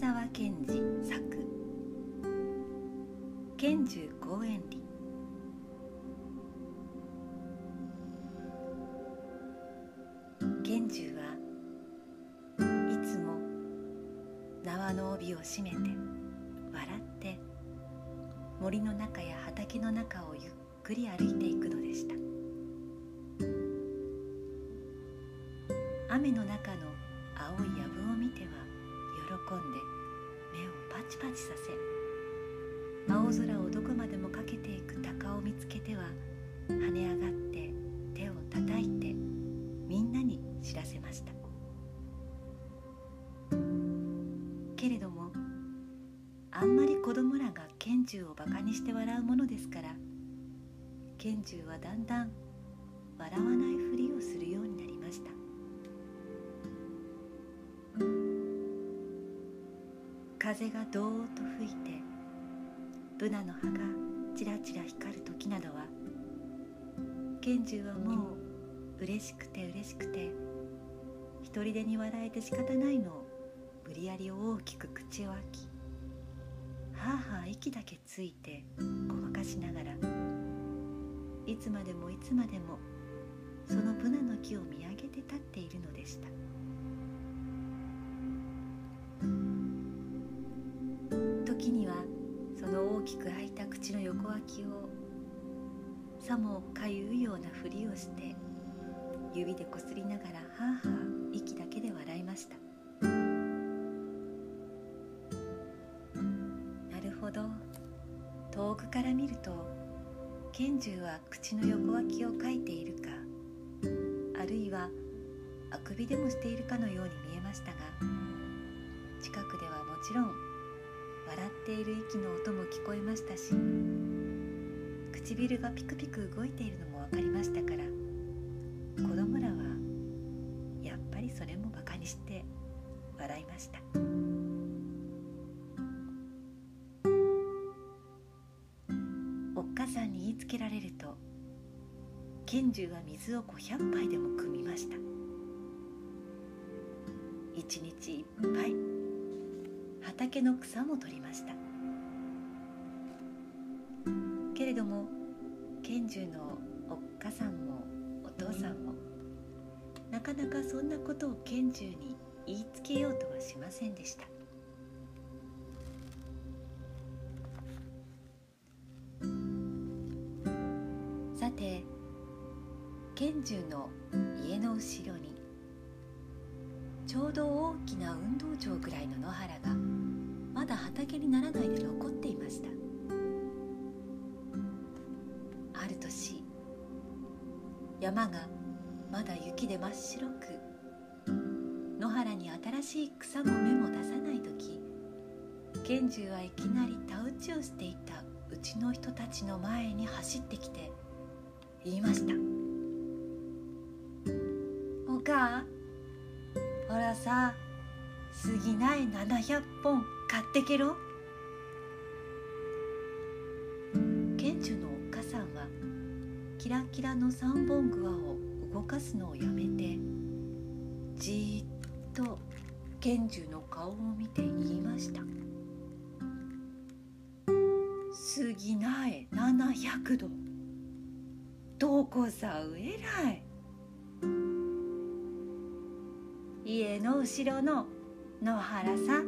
沢賢治作。賢寿公園里賢寿はいつも縄の帯を締めて笑って森の中や畑の中をゆっくり歩いていくのでした。雨の中の青い藪を見ては喜んでパチさせ青空をどこまでもかけていく鷹を見つけては跳ね上がって手を叩いてみんなに知らせました。けれどもあんまり子供らが拳銃をバカにして笑うものですから拳銃はだんだん笑わない風がどーっと吹いてブナの葉がちらちら光る時などは拳銃はもう嬉しくて嬉しくて一人でに笑えて仕方ないのを無理やり大きく口を開きはあはあ息だけついてごまかしながらいつまでもいつまでもそのブナの木を見上げて立っているのでした。その大きく開いた口の横脇をさもかゆいようなふりをして指でこすりながらはあはあ息だけで笑いました。なるほど。遠くから見ると拳銃は口の横脇をかいているかあるいはあくびでもしているかのように見えましたが近くではもちろんている息の音も聞こえましたし唇がピクピク動いているのも分かりましたから子供らはやっぱりそれもバカにして笑いました。おっかさんに言いつけられると拳銃は水を500杯でも汲みました。一日いっぱい畑の草も取りました。けれども拳銃のおっかさんもお父さんもなかなかそんなことを拳銃に言いつけようとはしませんでした。山がまだ雪で真っ白く。野原に新しい草も芽も出さない時拳銃はいきなり田打ちをしていたうちの人たちの前に走ってきて言いました「おかほらさ杉苗700本買ってけろ」ラキラの三本グワを動かすのをやめてじーっと賢秀の顔を見て言いました「杉苗700度。どこさうえらい」家の後ろの野原さ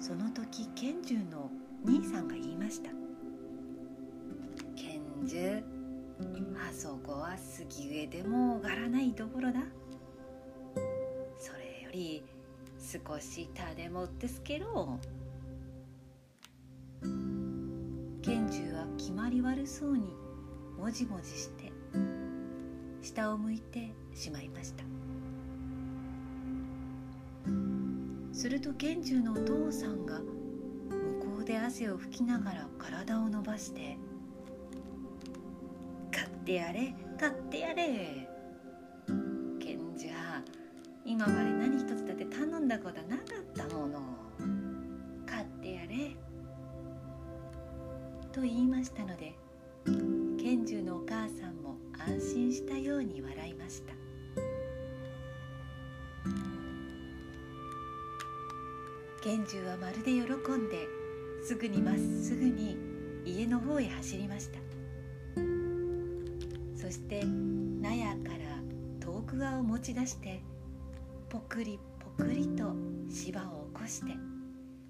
その時賢秀の兄さんが言いました。賢秀あそこは杉上でも上がらないところだ。それより少し種もってすけろ。賢秀は決まり悪そうにもじもじして下を向いてしまいました。すると賢秀のお父さんが向こうで汗を拭きながら体を伸ばして「ってやれ買ってやれ」賢秀今まで何一つだって頼んだことなかったもの。買ってやれ。と言いましたので賢秀のお母さんも安心したように笑いました。拳銃はまるで喜んですぐにまっすぐに家の方へ走りました。そして納屋から遠く側を持ち出してぽくりぽくりと芝を起こして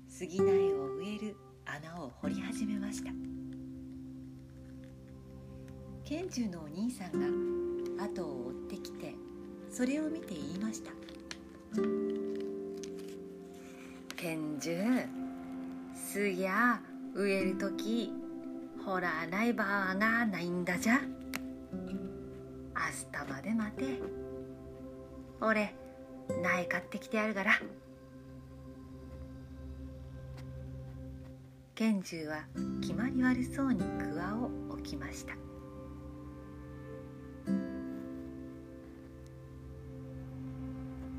杉苗を植える穴を掘り始めました。拳銃のお兄さんが後を追ってきてそれを見て言いました拳銃すや植える時ほらない場がないんだじゃ。明日まで待て。俺苗買ってきてやるから。拳銃は決まり悪そうにクワを置きました。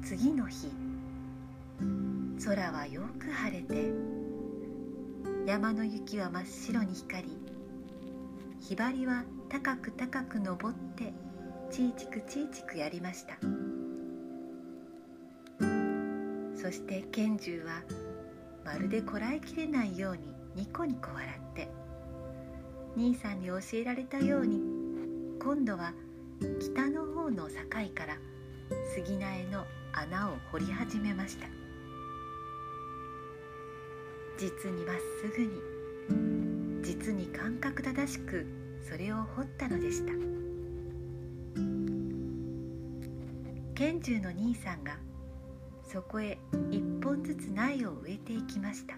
次の日空はよく晴れて山の雪は真っ白に光りひばりは高く高く登ってちいちくちいちくやりました。そして拳銃はまるでこらえきれないようにニコニコ笑って兄さんに教えられたように今度は北の方の境から杉苗の穴を掘り始めました。実にまっすぐに実に感覚正しくそれを掘ったのでした。拳銃の兄さんがそこへ一本ずつ苗を植えていきました。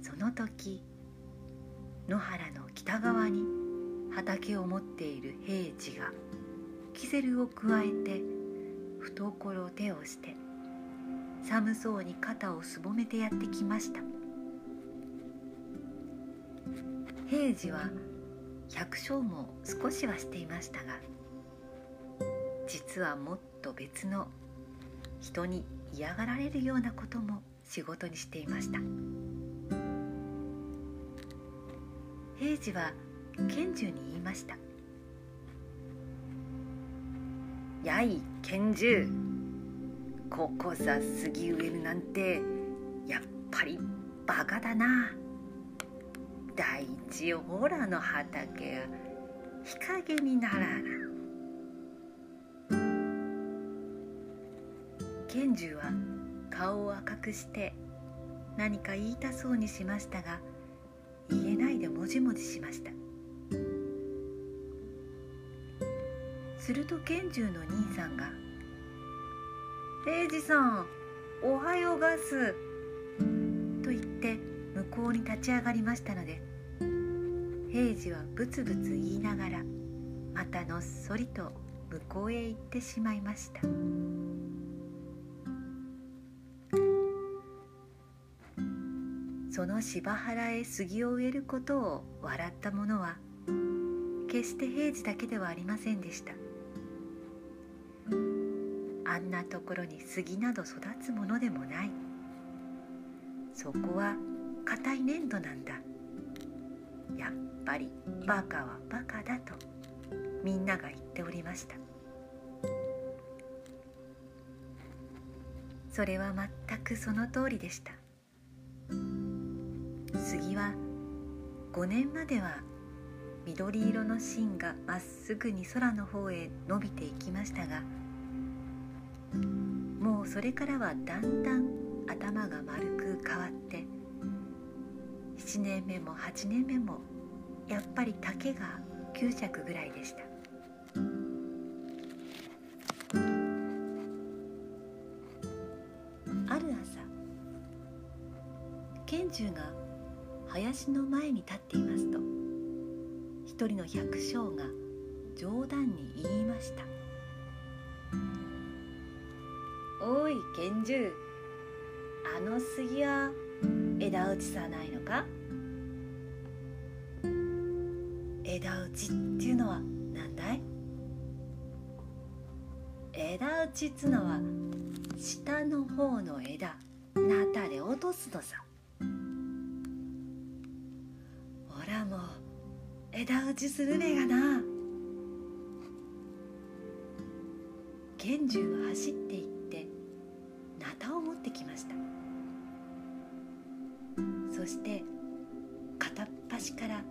その時野原の北側に畑を持っている平次がキセルをくわえて懐を手をして寒そうに肩をすぼめてやってきました。平次は百姓も少しはしていましたが実はもっと別の人に嫌がられるようなことも仕事にしていました。平次は賢秀に言いましたやい拳銃ここさ杉植えるなんてやっぱりバカだな。大地ほらの畑が日陰にならな拳銃は顔を赤くして何か言いたそうにしましたが言えないでもじもじしました。すると拳銃の兄さんが「平次さんおはようがす」向に立ち上がりましたので平次はブツブツ言いながらまたのっそりと向こうへ行ってしまいました。その芝原へ杉を植えることを笑った者は決して平次だけではありませんでした。あんなところに杉など育つものでもない。そこは硬い粘土なんだ。やっぱりバカはバカだとみんなが言っておりました。それは全くその通りでした。杉は5年までは緑色の芯がまっすぐに空の方へ伸びていきましたがもうそれからはだんだん頭が丸く変わって7年目も8年目もやっぱり丈が9尺ぐらいでした。ある朝拳銃が林の前に立っていますと一人の百姓が冗談に言いました。おい拳銃。あの杉は枝打ちさないのか？枝打ちっていうのは何だい？枝打ちっつのは下の方の枝なたで落とすのさ。ほらもう枝打ちするべがな。拳銃は走っていってそした。して片っ端から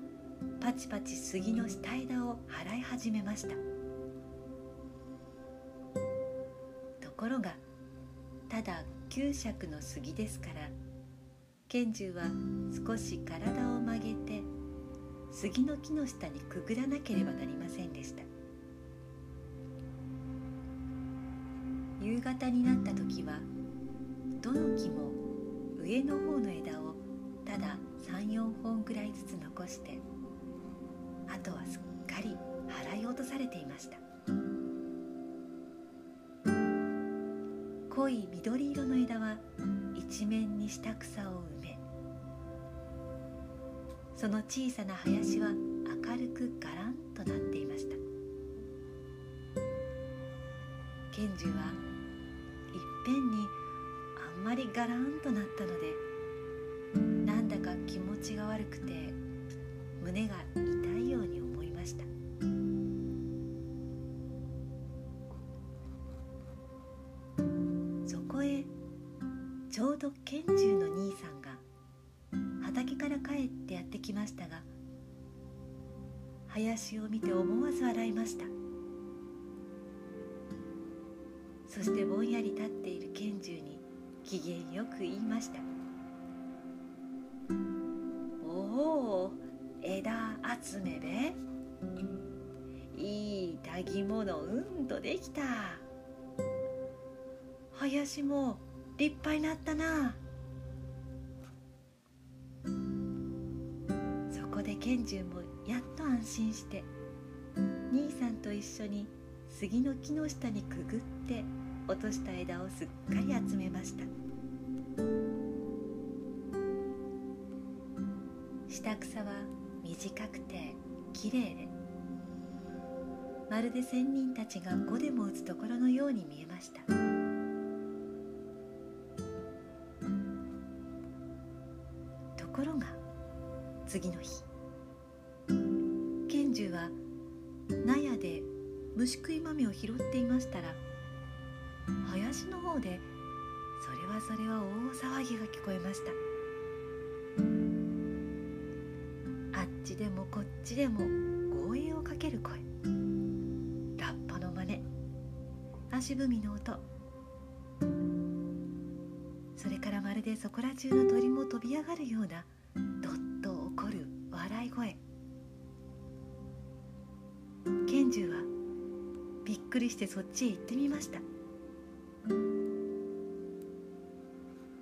パチパチ杉の下枝を払い始めました。ところがただ9尺の杉ですから賢重は少し体を曲げて杉の木の下にくぐらなければなりませんでした。夕方になった時はどの木も上の方の枝をただ34本ぐらいずつ残してあとはすっかり払い落とされていました。濃い緑色の枝は一面に下草を埋めその小さな林は明るくガランとなっていました。賢治はいっぺんにあんまりガランとなったのでくて胸が痛いように思いました。そこへちょうど拳銃の兄さんが畑から帰ってやってきましたが林を見て思わず笑いました。そしてぼんやり立っている拳銃に機嫌よく言いました「集めべいいたぎ物うんとできた。林も立派になったな。そこで賢重もやっと安心して兄さんと一緒に杉の木の下にくぐって落とした枝をすっかり集めました。下草は短くてきれいでまるで仙人たちが碁でも打つところのように見えました。ところが次の日。賢重は納屋で虫食い豆を拾っていましたら林の方でそれはそれは大騒ぎが聞こえました。でも護衛をかける声。ラッパの真似。足踏みの音。それからまるでそこら中の鳥も飛び上がるようなどっと怒る笑い声。賢重はびっくりしてそっちへ行ってみました。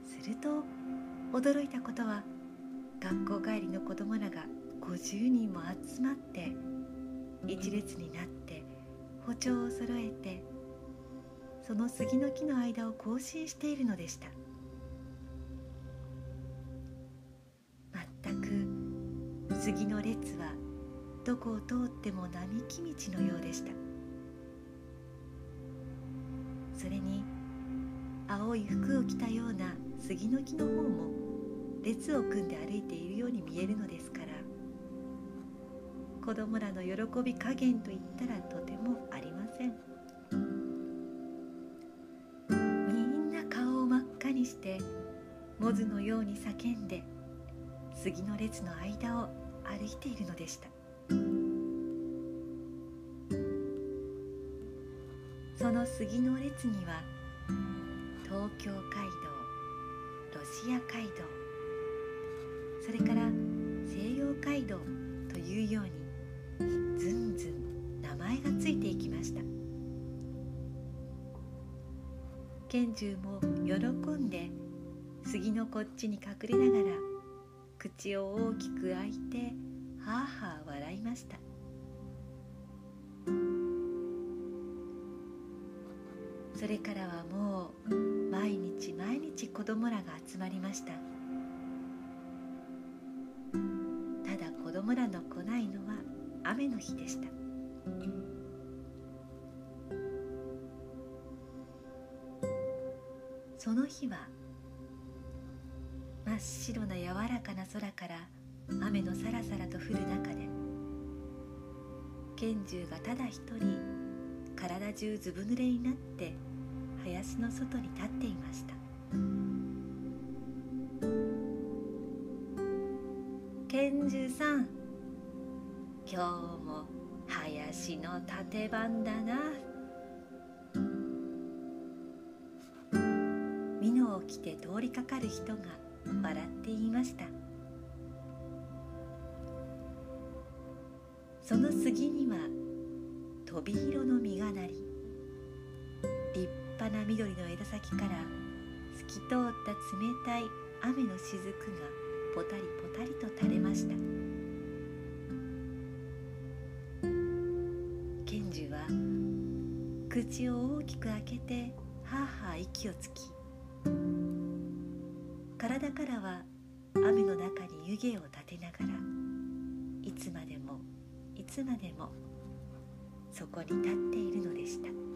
すると驚いたことは学校帰りの子供らが50人も集まって一列になって歩調を揃えてその杉の木の間を行進しているのでした。全く杉の列はどこを通っても並木道のようでした。それに青い服を着たような杉の木の方も列を組んで歩いているように見えるのです子供らの喜び加減といったらとてもありません。みんな顔を真っ赤にしてモズのように叫んで杉の列の間を歩いているのでした。その杉の列には東京街道ロシア街道それから西洋街道というようにずんずん名前がついていきました。賢重も喜んで杉のこっちに隠れながら口を大きく開いてはあはあ笑いました。それからはもう毎日毎日子供らが集まりました。雨の日でした。その日は真っ白な柔らかな空から雨のさらさらと降る中で賢重がただ一人体中ずぶ濡れになって林の外に立っていました。着て通りかかる人が笑っていました。その杉には飛び色の実がなり立派な緑の枝先から透き通った冷たい雨の雫がポタリポタリと垂れました。賢治は口を大きく開けてはあはあ息をつき体からは雨の中に湯気を立てながらいつまでもいつまでもそこに立っているのでした。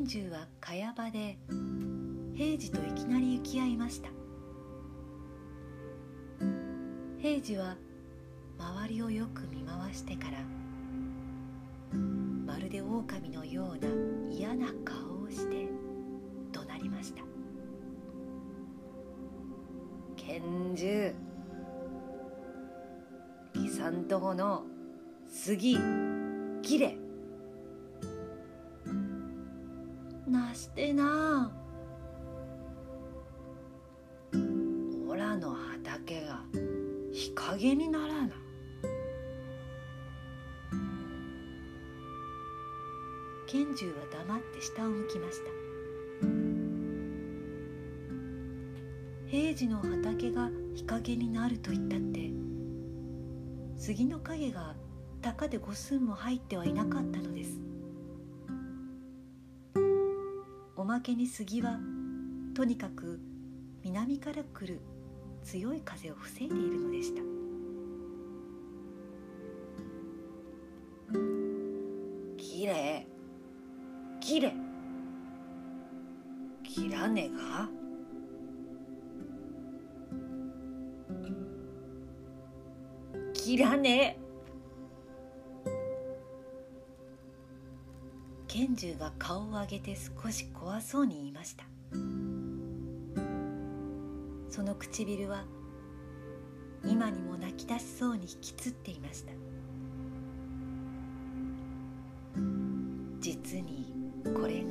賢重は茅場で平次といきなり行き合いました。平次は周りをよく見回してからまるで狼のような嫌な顔をして怒鳴りました。拳銃。義さんとこの杉切れしてな。おらの畑が日陰にならな。賢重は黙って下を向きました。平次の畑が日陰になると言ったって。杉の影が高で五寸も入ってはいなかったのです。まけに杉はとにかく南から来る強い風を防いでいるのでした。賢重が顔を上げて少し怖そうに言いました。その唇は今にも泣き出しそうに引きつっていました。実にこれが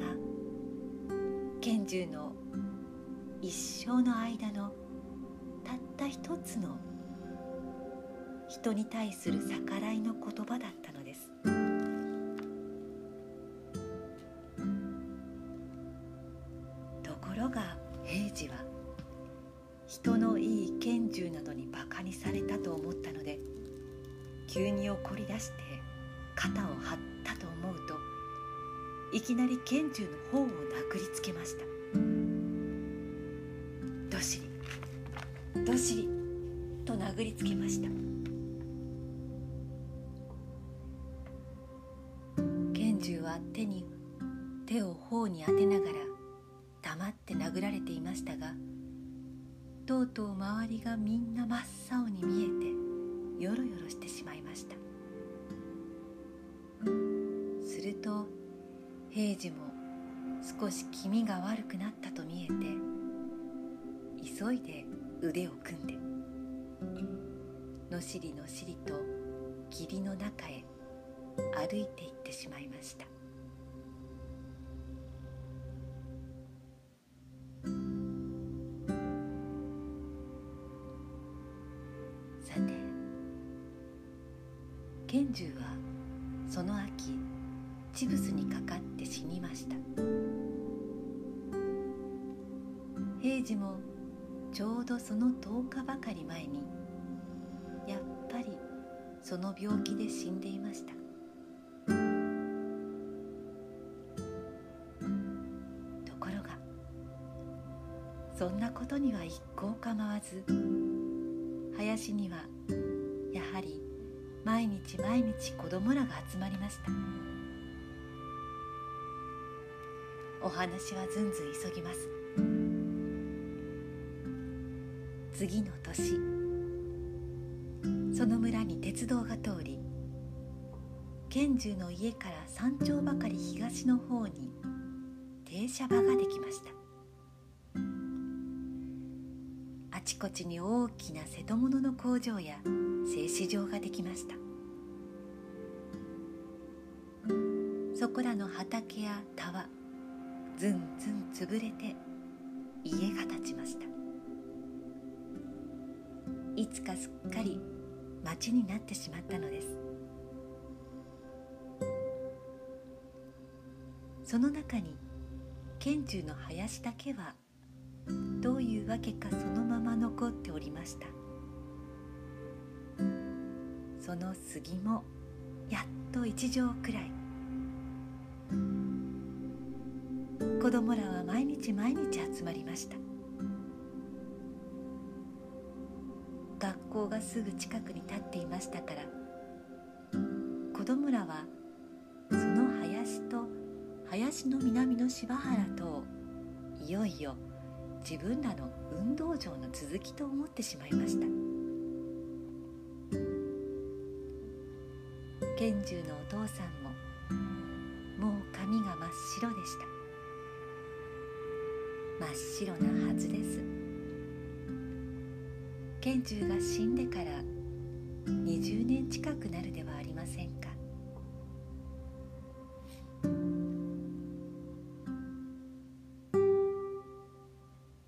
賢重の一生の間のたった一つの人に対する逆らいの言葉だった。きなり拳銃の方を殴りつけました。どしり。どしり。と殴りつけました。拳銃は手に手を頬に当てながら黙って殴られていましたがとうとう周りがみんな真っ青に見えてよろよろしてしまいました。すると平次も少し気味が悪くなったと見えて急いで腕を組んでのしりのしりと霧の中へ歩いていってしまいました。さて賢重はその秋チブスにかかって死にました。平次もちょうどその10日ばかり前にやっぱりその病気で死んでいました。ところがそんなことには一向構わず林にはやはり毎日毎日子供らが集まりました。お話はずんずん急ぎます。次の年。その村に鉄道が通り賢重の家から山頂ばかり東の方に停車場ができました。あちこちに大きな瀬戸物の工場や製糸場ができました。そこらの畑や田はずんずん潰れて家が建ちました。いつかすっかり町になってしまったのです。その中に賢中の林だけはどういうわけかそのまま残っておりました。その杉もやっと一畳くらい。子供らは毎日毎日集まりました。学校がすぐ近くに立っていましたから子供らはその林と林の南の柴原といよいよ自分らの運動場の続きと思ってしまいました。賢重のお父さんももう髪が真っ白でした。真っ白なはずです。賢重が死んでから20年近くなるではありませんか。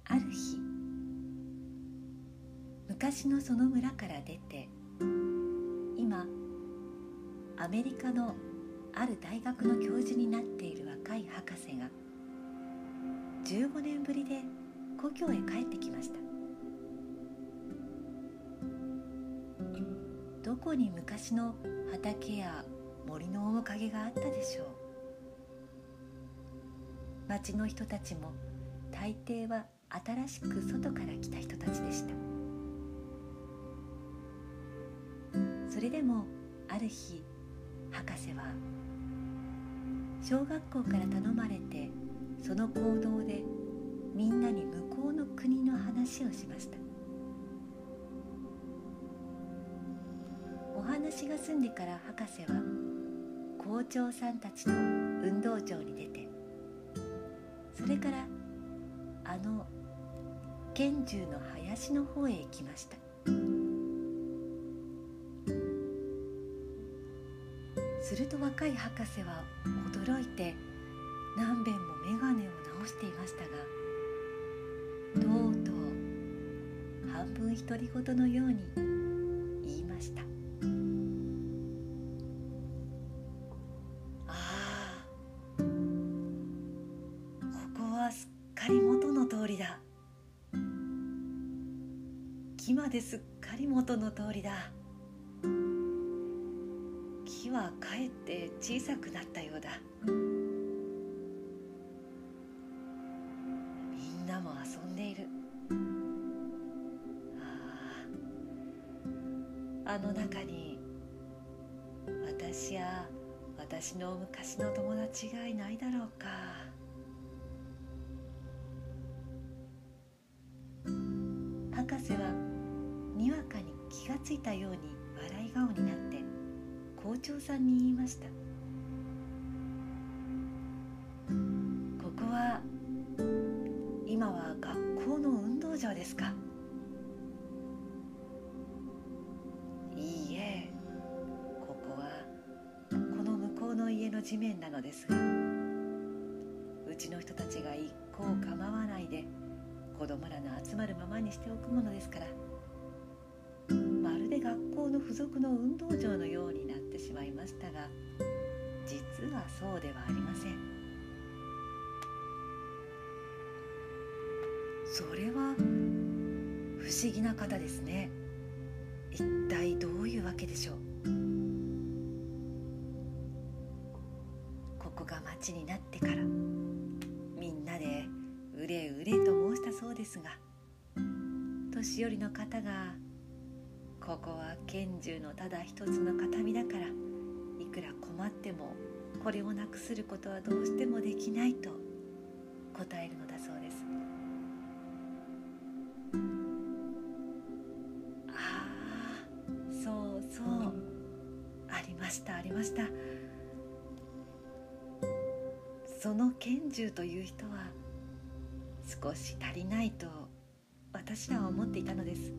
ある日昔のその村から出て今アメリカのある大学の教授になっている若い博士が15年ぶりで故郷へ帰ってきました。どこに昔の畑や森の面影があったでしょう。町の人たちも大抵は新しく外から来た人たちでした。それでもある日博士は小学校から頼まれてその行動でみんなに向こうの国の話をしました。お話が済んでから博士は校長さんたちと運動場に出てそれからあの拳銃の林の方へ行きました。すると若い博士は驚いて何べんも眼鏡を直していましたがとうとう半分独り言のように言いました。ああここはすっかり元の通りだ。木まですっかり元の通りだ。木はかえって小さくなったようだ。私の昔の友達がいないだろうか。博士はにわかに気がついたように笑い顔になって校長さんに言いました。地面なのですがうちの人たちが一向構わないで子供らの集まるままにしておくものですからまるで学校の付属の運動場のようになってしまいましたが実はそうではありません。それは不思議な方ですね。一体どういうわけでしょう？年寄りの方が「ここは拳銃のただ一つの形見だからいくら困ってもこれをなくすることはどうしてもできない」と答えるのだそうです。ああそうそうありましたありました。その拳銃という人は少し足りないと私らは思っていたのです。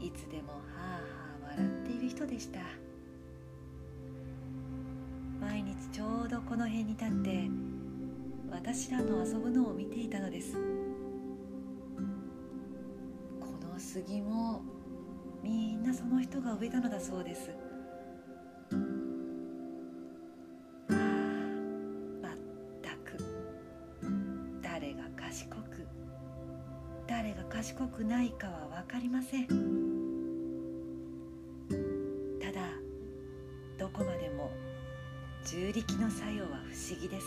いつでもはあはあ笑っている人でした。毎日ちょうどこの辺に立って私らの遊ぶのを見ていたのです。この杉もみんなその人が植えたのだそうです。くないかは分かりません。ただどこまでも重力の作用は不思議です。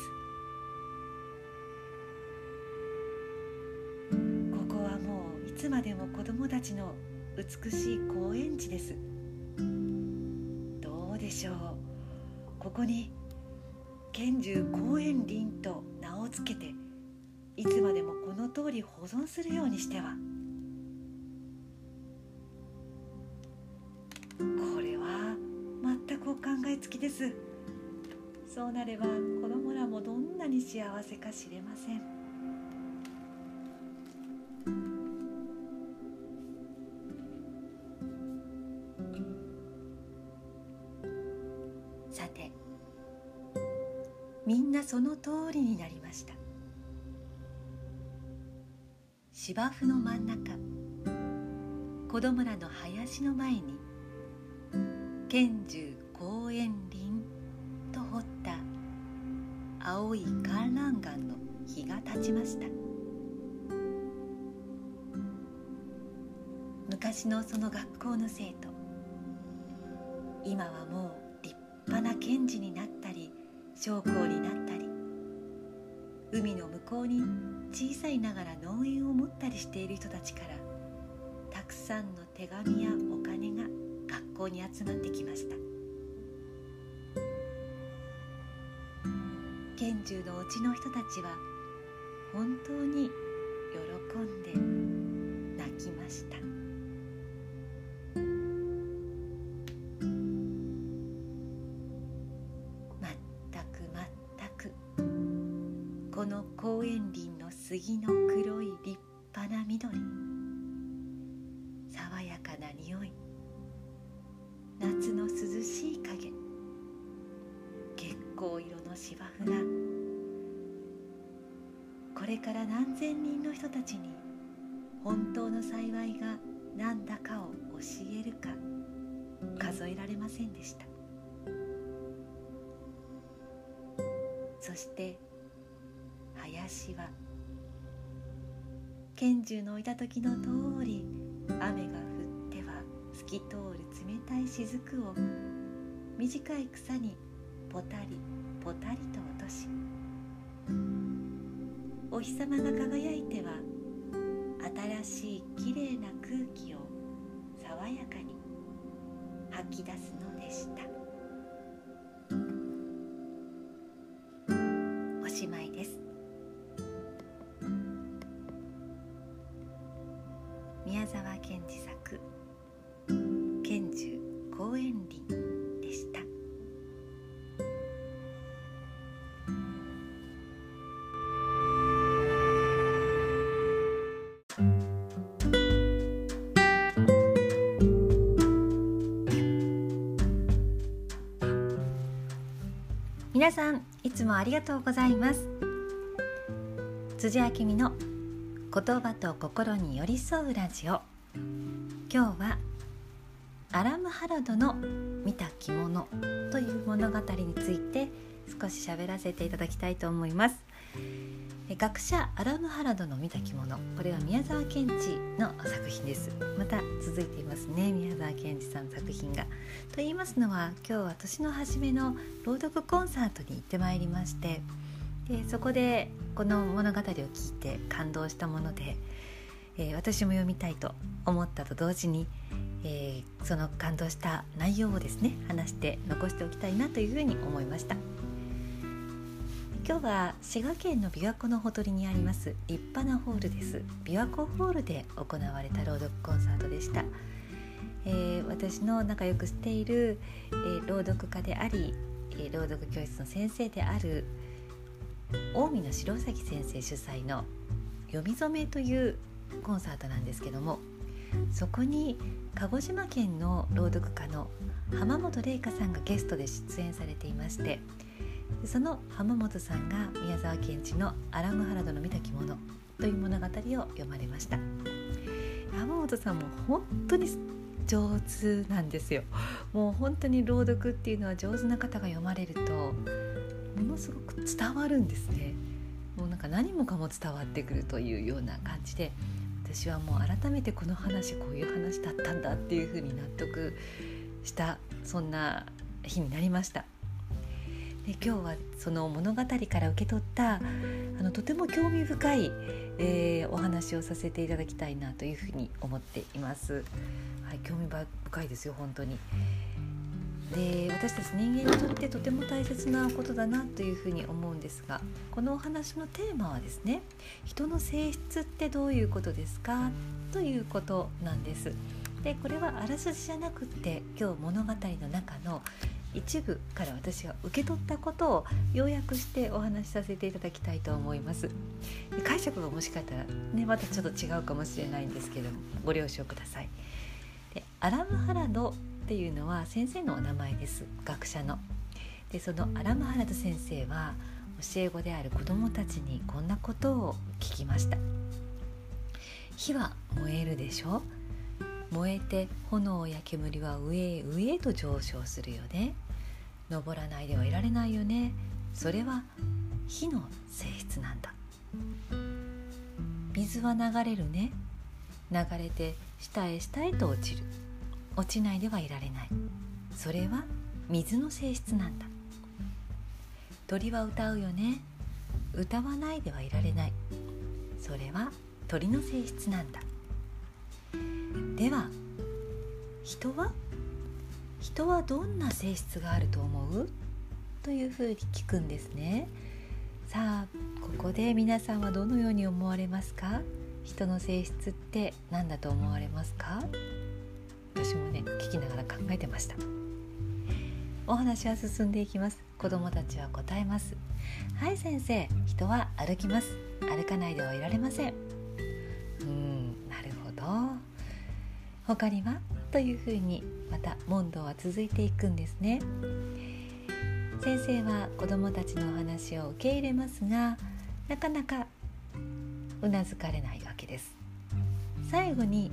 ここはもういつまでも子供たちの美しい公園地です。どうでしょう。ここに拳銃公園林と名を付けていつまでもこの通り保存するようにしては。です。そうなれば子供らもどんなに幸せか知れません。さてみんなその通りになりました。芝生の真ん中子供らの林の前に拳銃立ちました。昔のその学校の生徒今はもう立派な検事になったり将校になったり海の向こうに小さいながら農園を持ったりしている人たちからたくさんの手紙やお金が学校に集まってきました。拳銃のうちの人たちは本当に喜んで泣きました。まったくまったくこの公園林の杉の黒い立派な緑爽やかな匂い夏の涼しい影月光色の芝生がこれから何千人の人たちに本当の幸いが何だかを教えるか数えられませんでした。そして林は拳銃の置いた時の通り雨が降っては透き通る冷たい雫を短い草にポタリポタリと落としお日様が輝いては新しいきれいな空気を爽やかに吐き出すの皆さんいつもありがとうございます。辻明美の言葉と心に寄り添うラジオ。今日はアラムハラドの見た着物という物語について少し喋らせていただきたいと思います。学者アラムハラドの見た着物。これは宮沢賢治の作品です。また続いていますね。宮沢賢治さんの作品が。と言いますのは今日は年の初めの朗読コンサートに行ってまいりまして。でそこでこの物語を聞いて感動したもので、えー私も読みたいと思ったと同時に、えーその感動した内容をですね話して残しておきたいなというふうに思いました。今日は滋賀県の琵琶湖のほとりにあります立派なホールです。琵琶湖ホールで行われた朗読コンサートでした。えー、私の仲良くしている、えー、朗読家であり、えー、朗読教室の先生である近江の白崎先生主催の「読み初め」というコンサートなんですけどもそこに鹿児島県の朗読家の浜本玲香さんがゲストで出演されていましてその浜本さんが宮沢賢治の「アラムハラドの見た着物」という物語を読まれました。浜本さんも本当に上手なんですよ。もう本当に朗読っていうのは上手な方が読まれるとものすごく伝わるんですね。もうなんか何もかも伝わってくるというような感じで私はもう改めてこの話こういう話だったんだっていうふうに納得したそんな日になりました。で今日はその物語から受け取ったあのとても興味深い、えー、お話をさせていただきたいなというふうに思っています。はい、興味深いですよ本当に。で私たち人間にとってとても大切なことだなというふうに思うんですがこのお話のテーマはですね人の性質ってどういうことですか？ということなんです。でこれはあらすじじゃなくって今日物語の中の一部から私が受け取ったことを要約してお話しさせていただきたいと思います。解釈がもしかしたらねまたちょっと違うかもしれないんですけどもご了承ください。でアラムハラドっていうのは先生のお名前です。学者の。でそのアラムハラド先生は教え子である子どもたちにこんなことを聞きました。火は燃えるでしょ？燃えて炎や煙は上へ上へと上昇するよね。登らないではいられないよね。それは火の性質なんだ。水は流れるね。流れて下へ下へと落ちる。落ちないではいられない。それは水の性質なんだ。鳥は歌うよね。歌わないではいられない。それは鳥の性質なんだ。では人は？人はどんな性質があると思う？というふうに聞くんですね。さあここで皆さんはどのように思われますか？人の性質って何だと思われますか？私もね聞きながら考えてました。お話は進んでいきます。子供たちは答えます。はい先生。人は歩きます。歩かないではいられません。うん他には？というふうにまた問答は続いていくんですね。先生は子どもたちのお話を受け入れますがなかなかうなずかれないわけです。最後に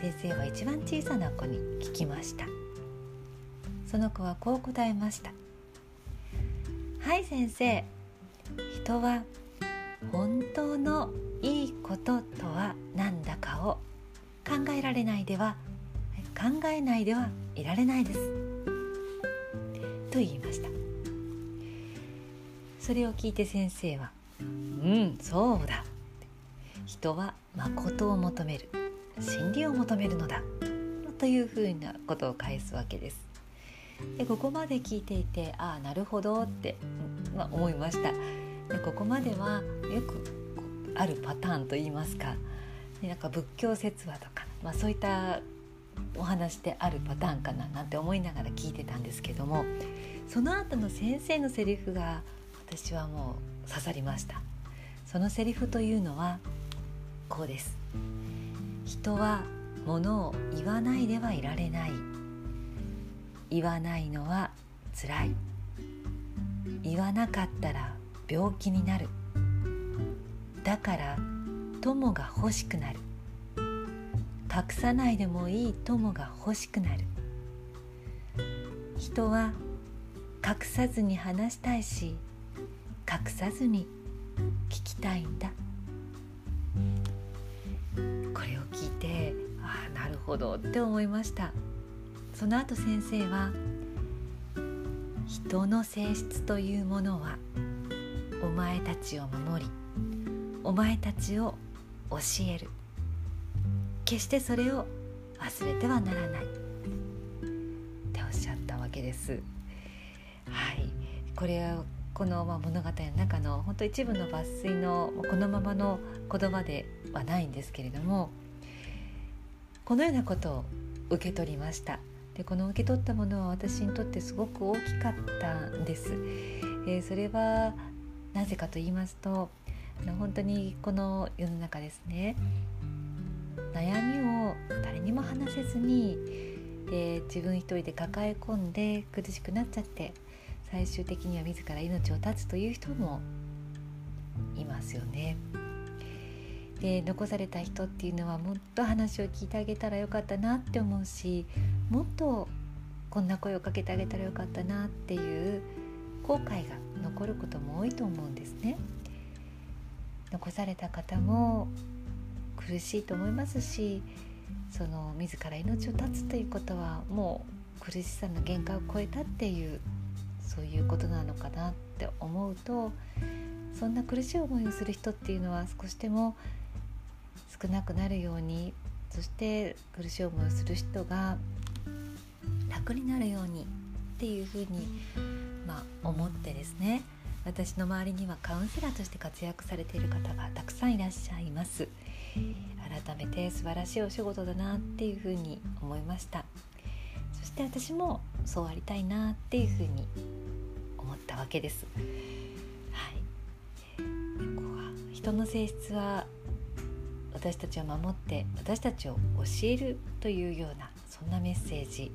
先生は一番小さな子に聞きました。その子はこう答えました。はい先生人は本当のいいこととは何だかを考えられないでは考えないではいられないです。と言いました。それを聞いて先生は「うんそうだ」人は誠を求める。真理を求めるのだ。というふうなことを返すわけです。でここまで聞いていてああなるほどって、まあ、思いました。でここまではよくあるパターンといいますかなんか仏教説話とか、まあ、そういったお話であるパターンかななんて思いながら聞いてたんですけどもその後の先生のセリフが私はもう刺さりました。そのセリフというのはこうです。人はものを言わないではいられない。言わないのはつらい。言わなかったら病気になる。だから友が欲しくなる。隠さないでもいい友が欲しくなる。人は隠さずに話したいし隠さずに聞きたいんだ。これを聞いてああなるほどって思いました。その後先生は人の性質というものはお前たちを守りお前たちを教える。決してそれを忘れてはならない。っておっしゃったわけです。はい。これはこの物語の中の本当一部の抜粋のこのままの言葉ではないんですけれどもこのようなことを受け取りました。でこの受け取ったものは私にとってすごく大きかったんです、えー、それはなぜかと言いますと本当にこの世の中ですね悩みを誰にも話せずに、えー、自分一人で抱え込んで苦しくなっちゃって最終的には自ら命を絶つという人もいますよね。で残された人っていうのはもっと話を聞いてあげたらよかったなって思うしもっとこんな声をかけてあげたらよかったなっていう後悔が残ることも多いと思うんですね。残された方も苦しいと思いますしその自ら命を絶つということはもう苦しさの限界を超えたっていうそういうことなのかなって思うとそんな苦しい思いをする人っていうのは少しでも少なくなるようにそして苦しい思いをする人が楽になるようにっていうふうに、まあ、思ってですね。私の周りにはカウンセラーとして活躍されている方がたくさんいらっしゃいます。改めて素晴らしいお仕事だなっていうふうに思いました。そして私もそうありたいなっていうふうに思ったわけです。はい、ここは人の性質は私たちを守って私たちを教えるというようなそんなメッセージ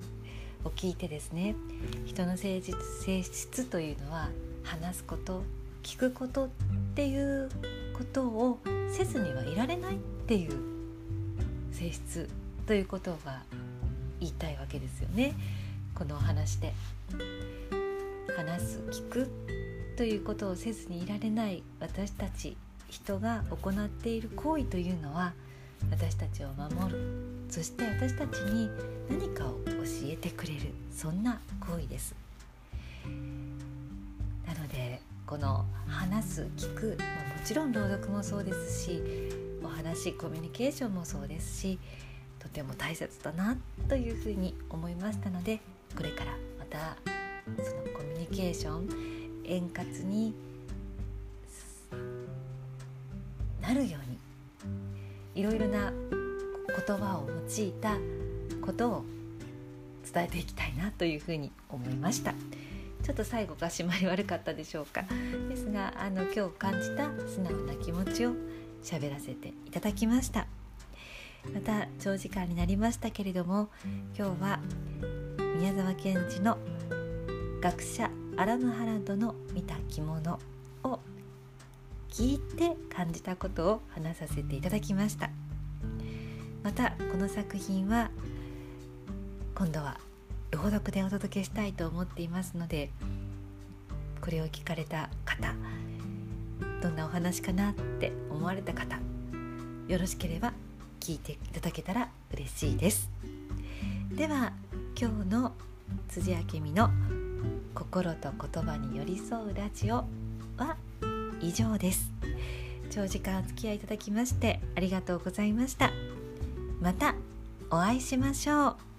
を聞いてですね。人の性質というのは話すこと聞くことっていうことをせずにはいられないっていう性質ということが言いたいわけですよね。このお話で。話す聞くということをせずにいられない私たち人が行っている行為というのは私たちを守る。そして私たちに何かを教えてくれる。そんな行為です。この話す聞く、もちろん朗読もそうですしお話コミュニケーションもそうですしとても大切だなというふうに思いましたのでこれからまたそのコミュニケーション円滑になるようにいろいろな言葉を用いたことを伝えていきたいなというふうに思いました。ょっと最後が締まり悪かったでしょうか。ですがあの今日感じた素直な気持ちを喋らせていただきました。また長時間になりましたけれども今日は宮沢賢治の学者アラムハラドの見た着物を聞いて感じたことを話させていただきました。またこの作品は今度は朗読でお届けしたいと思っていますのでこれを聞かれた方どんなお話かなって思われた方よろしければ聞いていただけたら嬉しいです。では今日の辻明美の心と言葉に寄り添うラジオは以上です。長時間お付き合いいただきましてありがとうございました。またお会いしましょう。